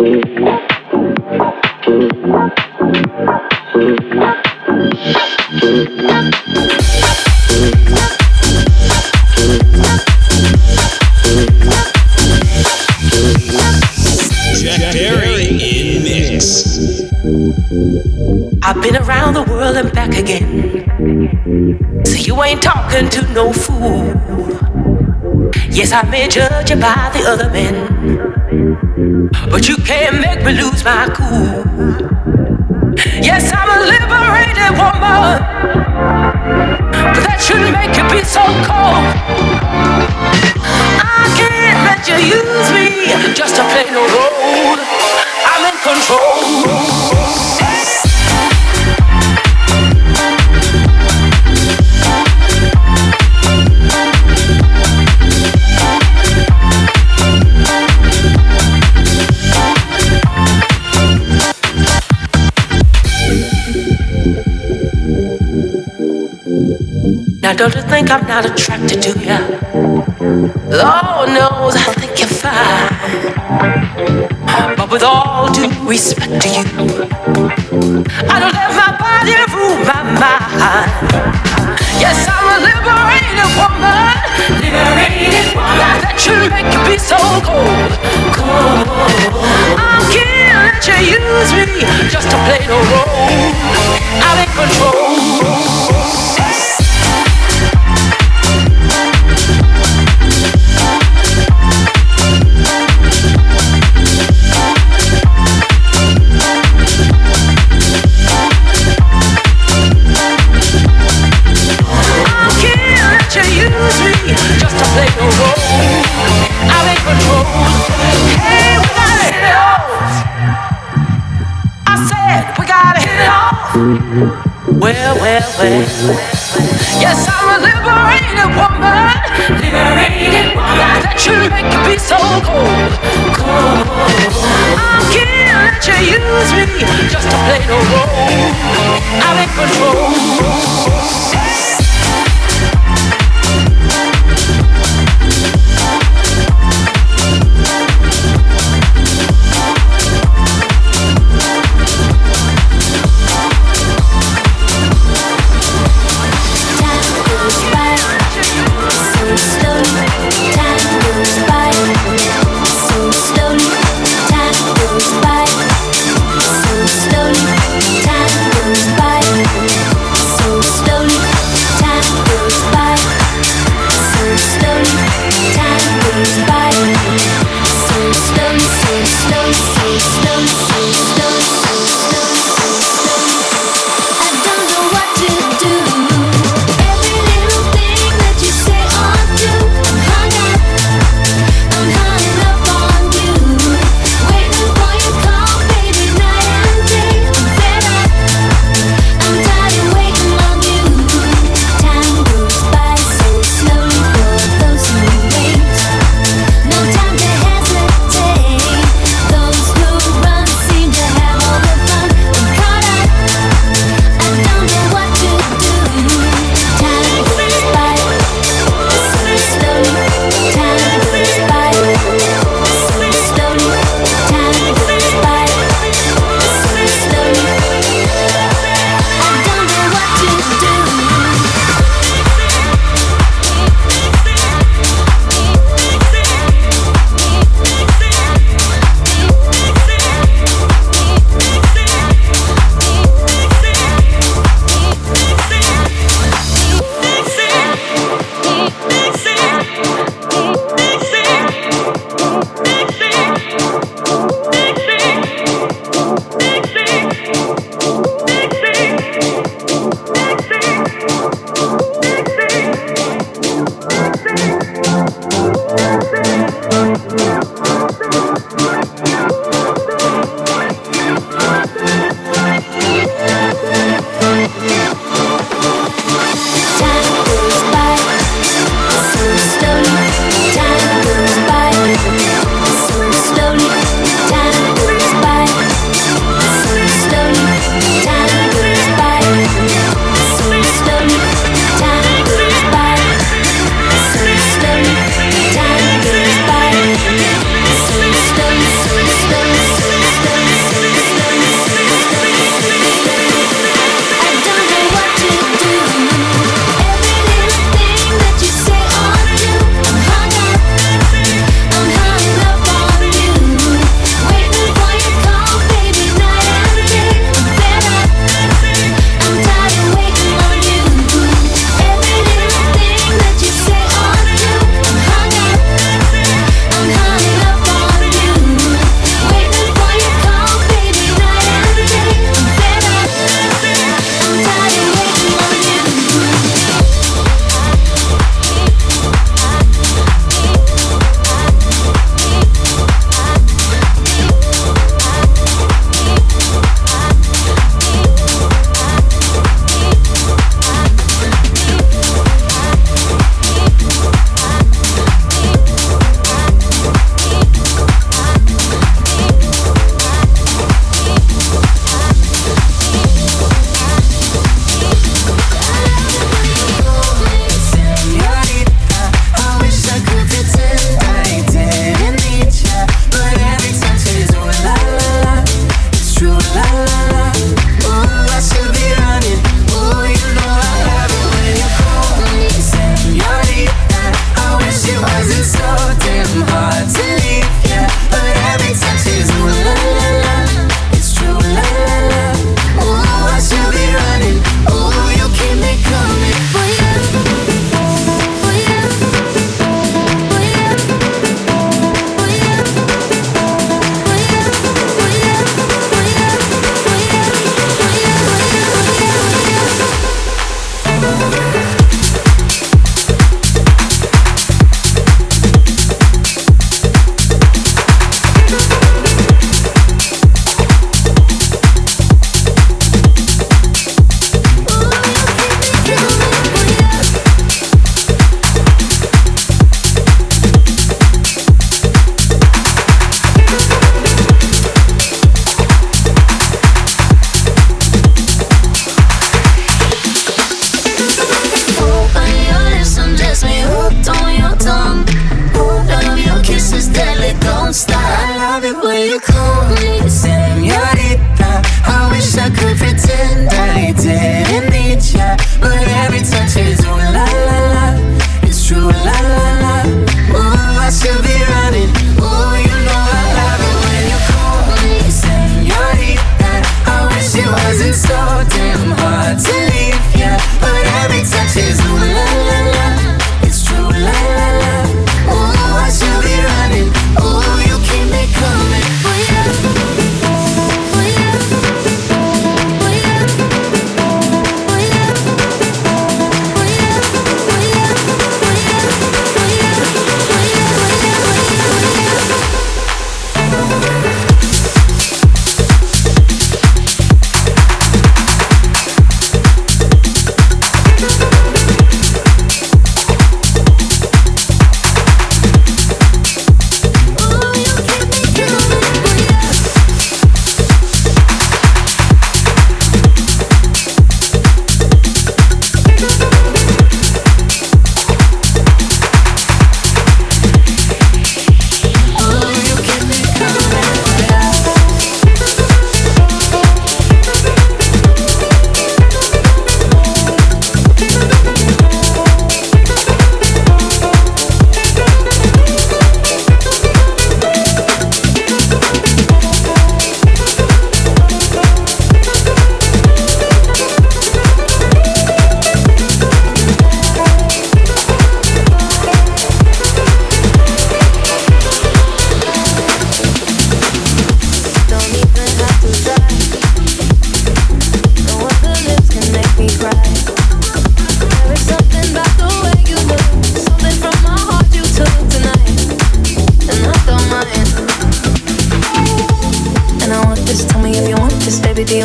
I've been around the world and back again. So you ain't talking to no fool. Yes, I may judge you by the other men. But you can't make me lose my cool. Yes, I'm a liberated woman. But that shouldn't make you be so cold. I can't let you use me just to play no role. Don't you think I'm not attracted to you? Lord knows I think you're fine. But with all due respect to you, I don't let my body rule my mind. Yes, I'm a liberated woman. Liberated woman. That should make you be so cold. Cold. I can't let you use me just to play no role. I'm in control. Well, well, well. Yes, I'm a liberated woman. Liberated woman. That make be so cold. Cold. I can't let you use me just to play no role. I'm in control.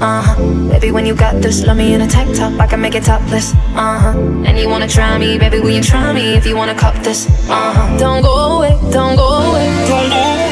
Uh huh. Baby, when you got this, love me in a tank top, I can make it topless, uh huh. And you wanna try me, baby? Will you try me if you wanna cop this? Uh huh. Don't go away, don't go away, don't go away.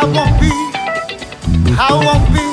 I won't be, I won't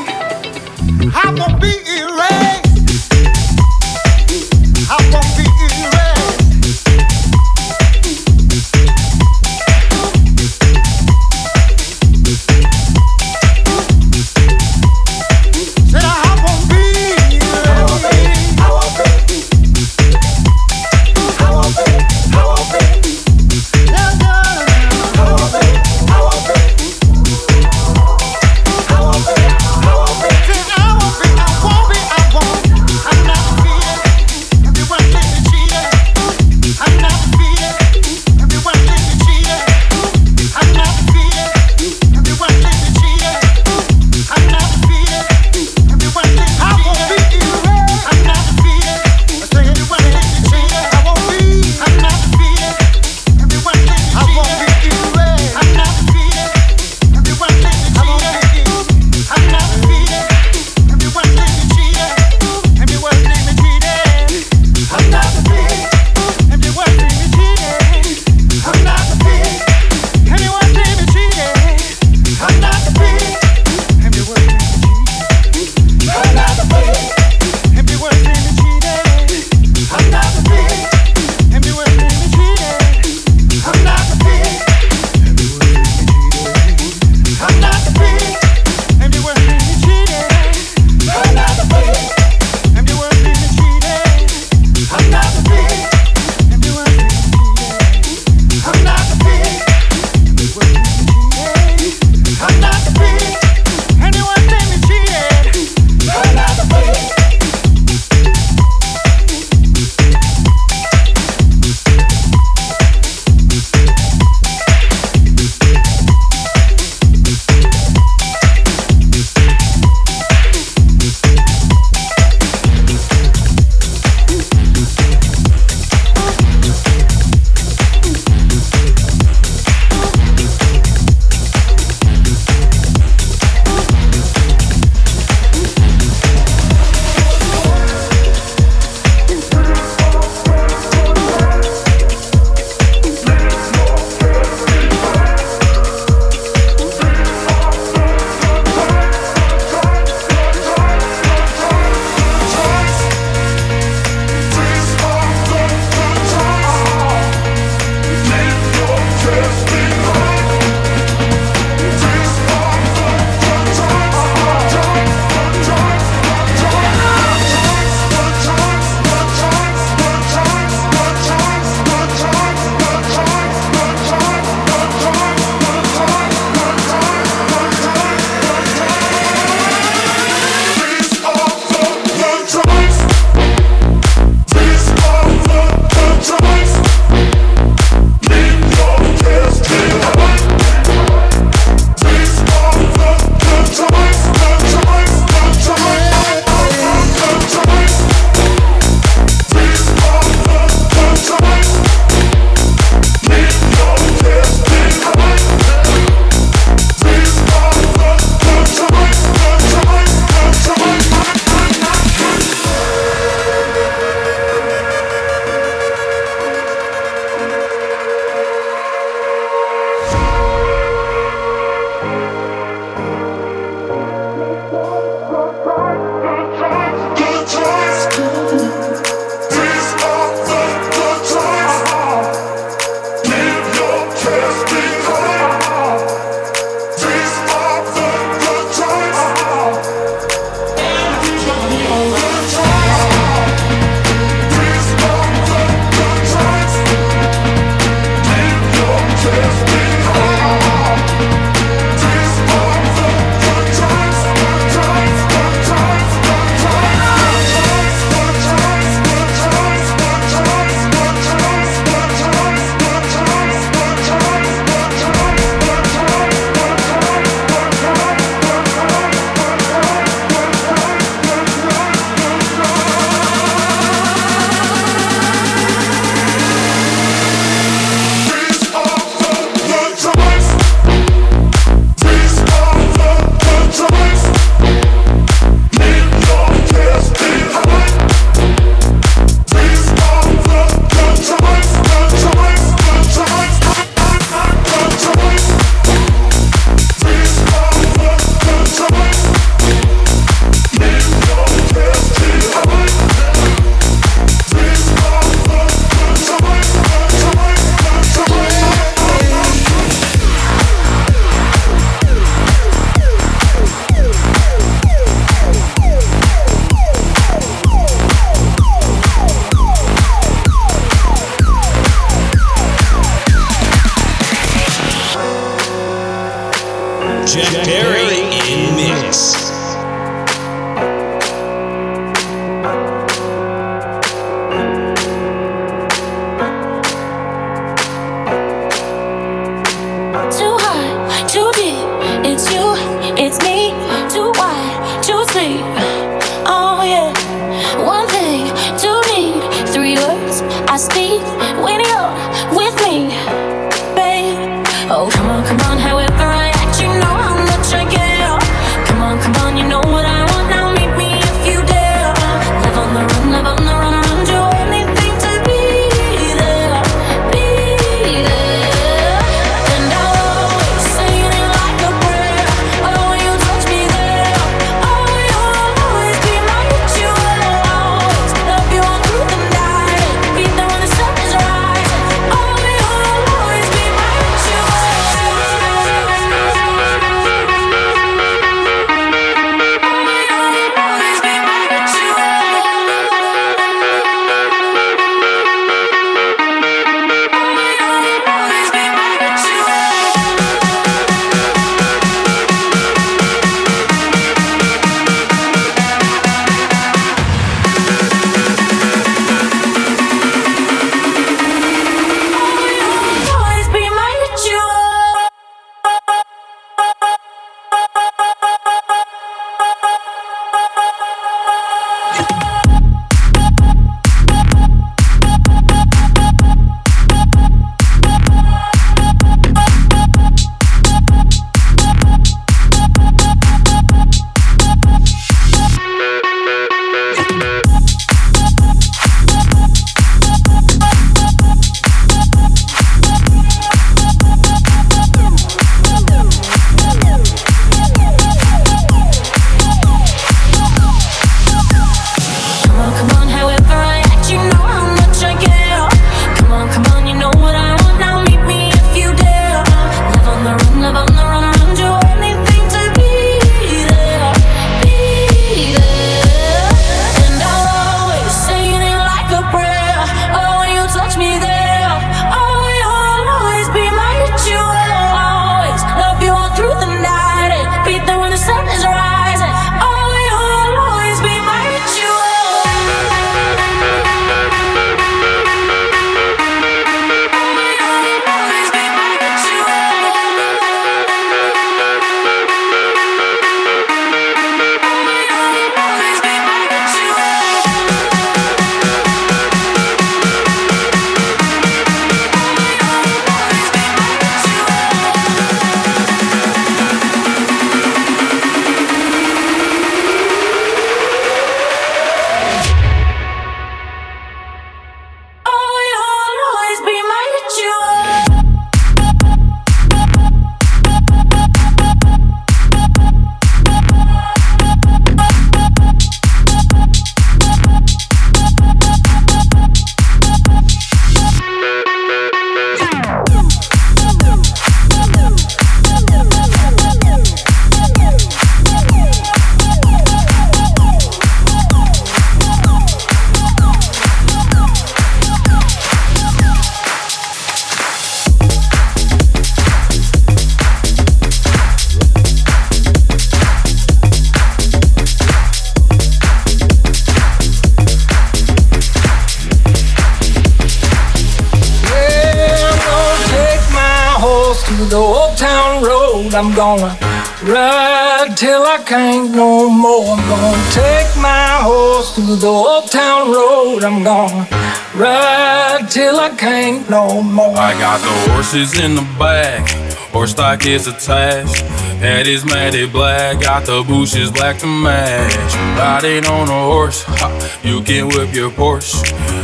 till I can't no more. I'm gonna take my horse to the old town road. I'm gonna ride till I can't no more. I got the horses in the back, horse stock is attached. Head is matted black, got the bushes black to match. Riding on a horse, ha, you can whip your Porsche.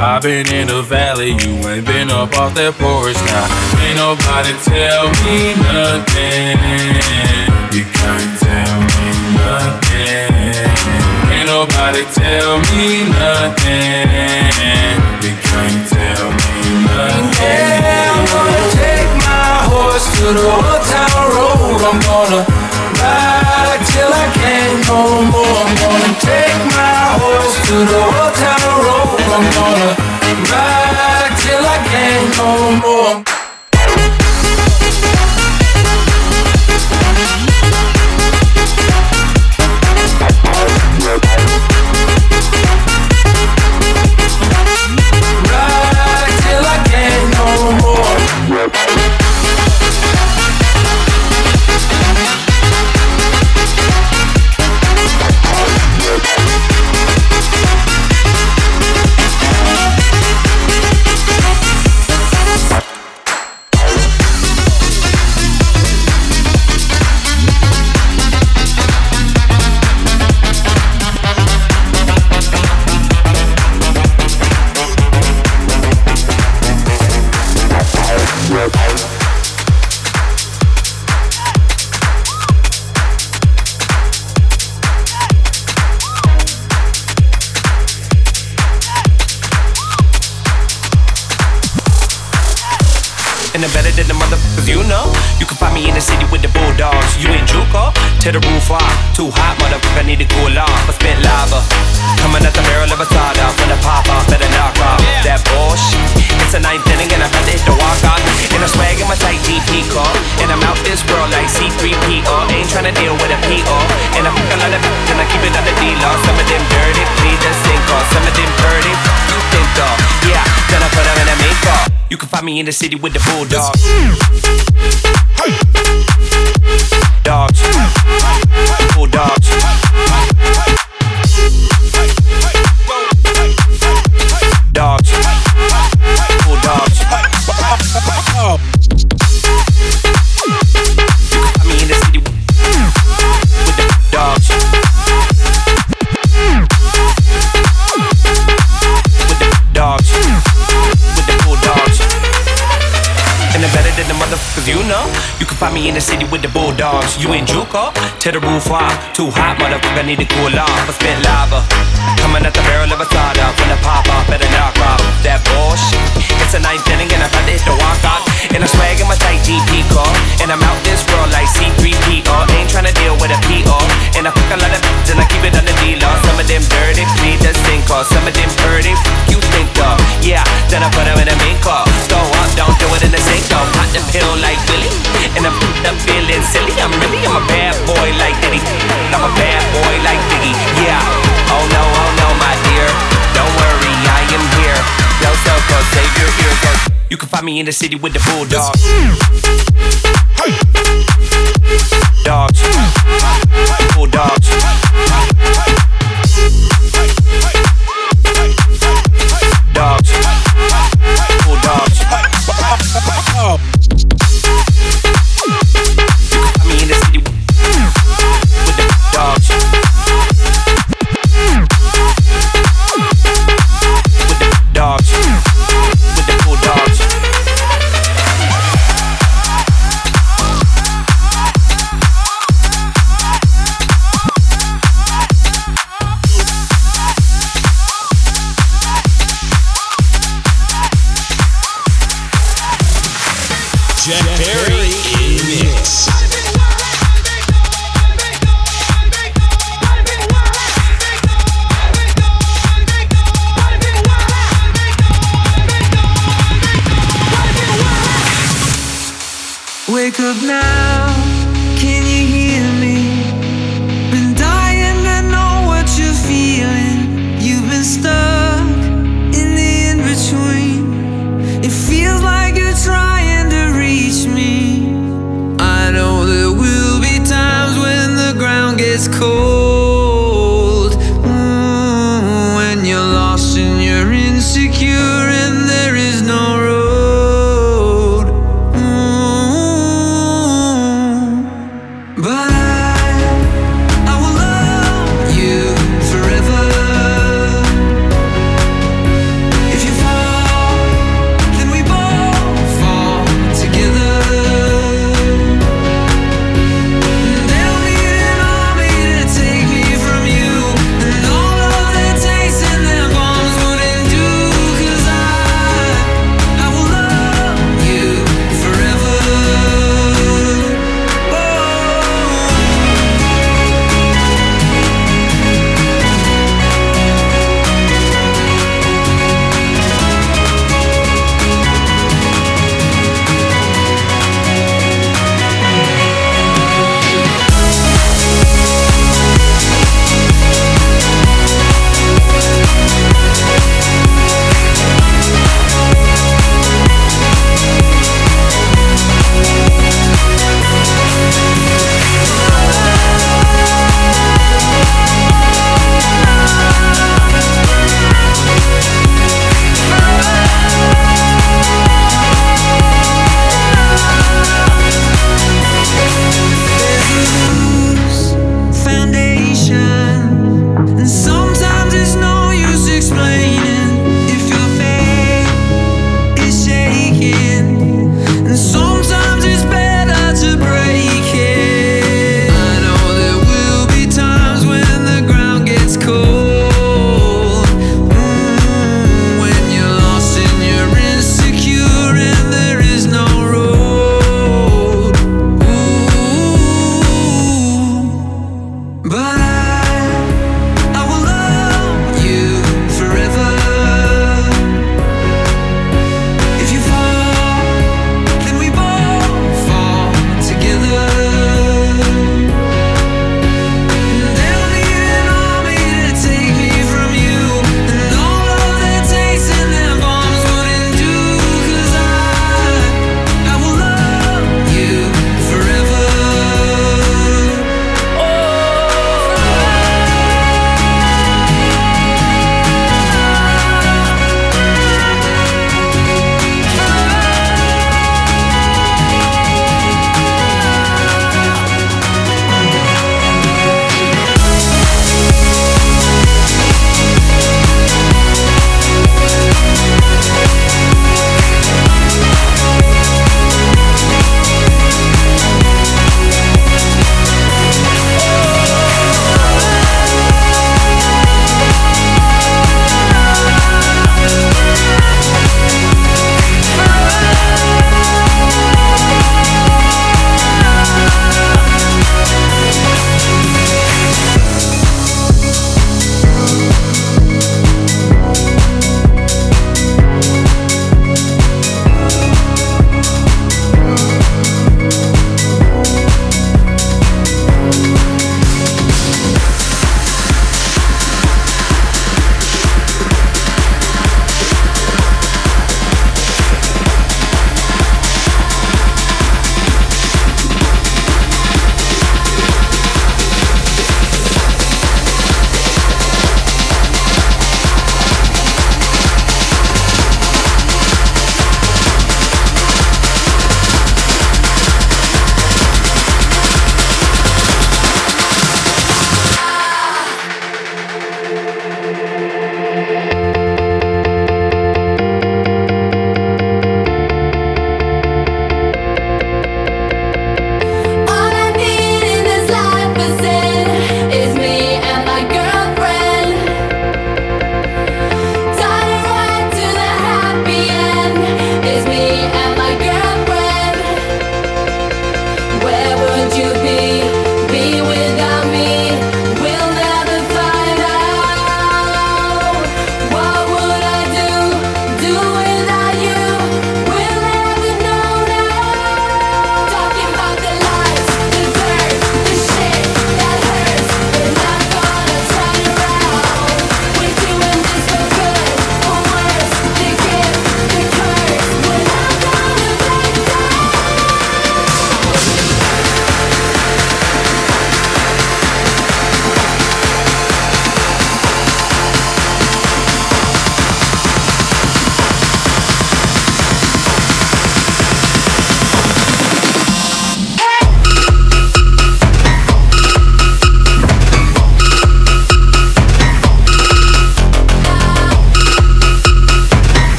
I've been in the valley, you ain't been up off that porch. Now, ain't nobody tell me nothing. You can't nobody tell me nothing. You can't tell me nothing. Yeah, I'm gonna take my horse to the old town road. I'm gonna ride till I can't no more. I'm gonna take my horse to the old town road. I'm gonna ride till I can't no more. Too hot, motherfucker, need to cool off. I spit lava. Coming at the barrel of a soda. When I pop off, better knock off. That bullshit. It's a ninth inning and I'm about to hit the walk off. And I swag in my tight GP car. And I'm out this world like C3PO. Ain't tryna deal with a PO. And I fuck a lot of bitches and I keep it on the D-law. Some of them dirty, plead the sink off. Some of them dirty, you think of. Yeah, then I put them in a mink off. Throw up, don't do it in the sink off. Pop the pill like Billy. And I'm up feeling silly. I'm really, I'm a I'm a bad boy like Biggie. Yeah. Oh no, oh no, my dear. Don't worry, I am here. Yo, so close, save your ears. cause You can find me in the city with the bulldogs. Dogs. Bulldogs.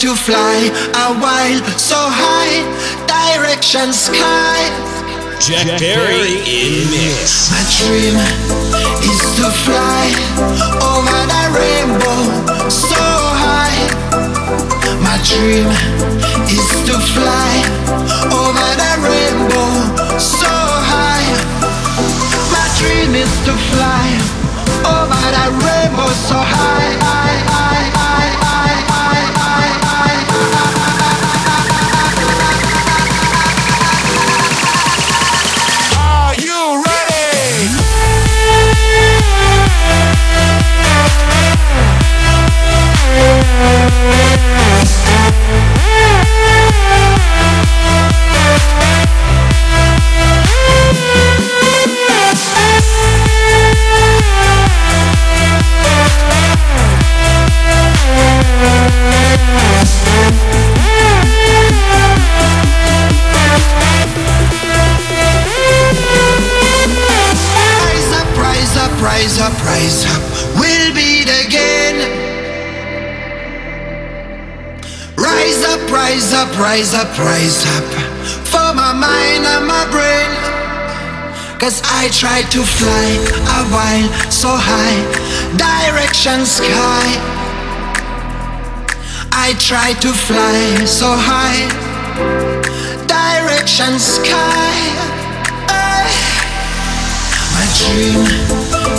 To fly a while so high, direction sky. Jack Perry in mix. My dream is to fly over the rainbow so high. My dream is to fly over the rainbow so high. My dream is to fly over the rainbow so high. high, rise up. We'll beat again. Rise up, rise up, rise up, rise up. For my mind and my brain. Cause I try to fly a while so high, direction sky. I try to fly so high, direction sky. Hey. My dream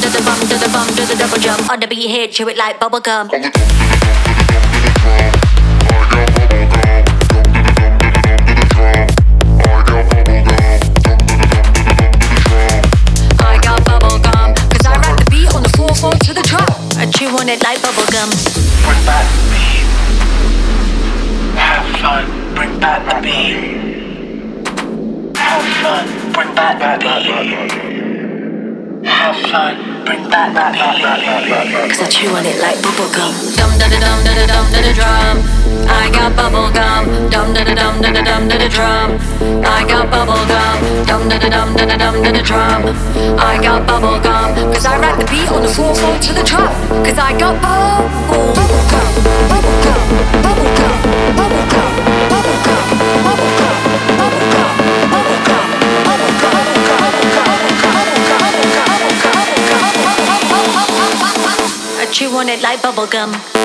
double pump. Bum da da bum da the double jump. On the beat here, chew it like bubble gum. I got bubble gum. Cause I rap the beat on the 4-4 to the drop. I chew on it like bubble gum. Bring back the beat. Have fun, bring back the beat. Have fun, bring back the beat. Have fun, bring back the beat. Cause I chew on it like bubble gum. Dum da da dum da da dum da da drum. I got bubble gum. Dum da da dum da da dum da da drum. I got bubble gum. Dum da da dum da da dum da da drum. I got bubble gum. Cause I rap the beat on the 4-4 to the drum. Cause I got bubble, bubble gum. Bubble gum. Bubble gum. Chew on it like bubblegum.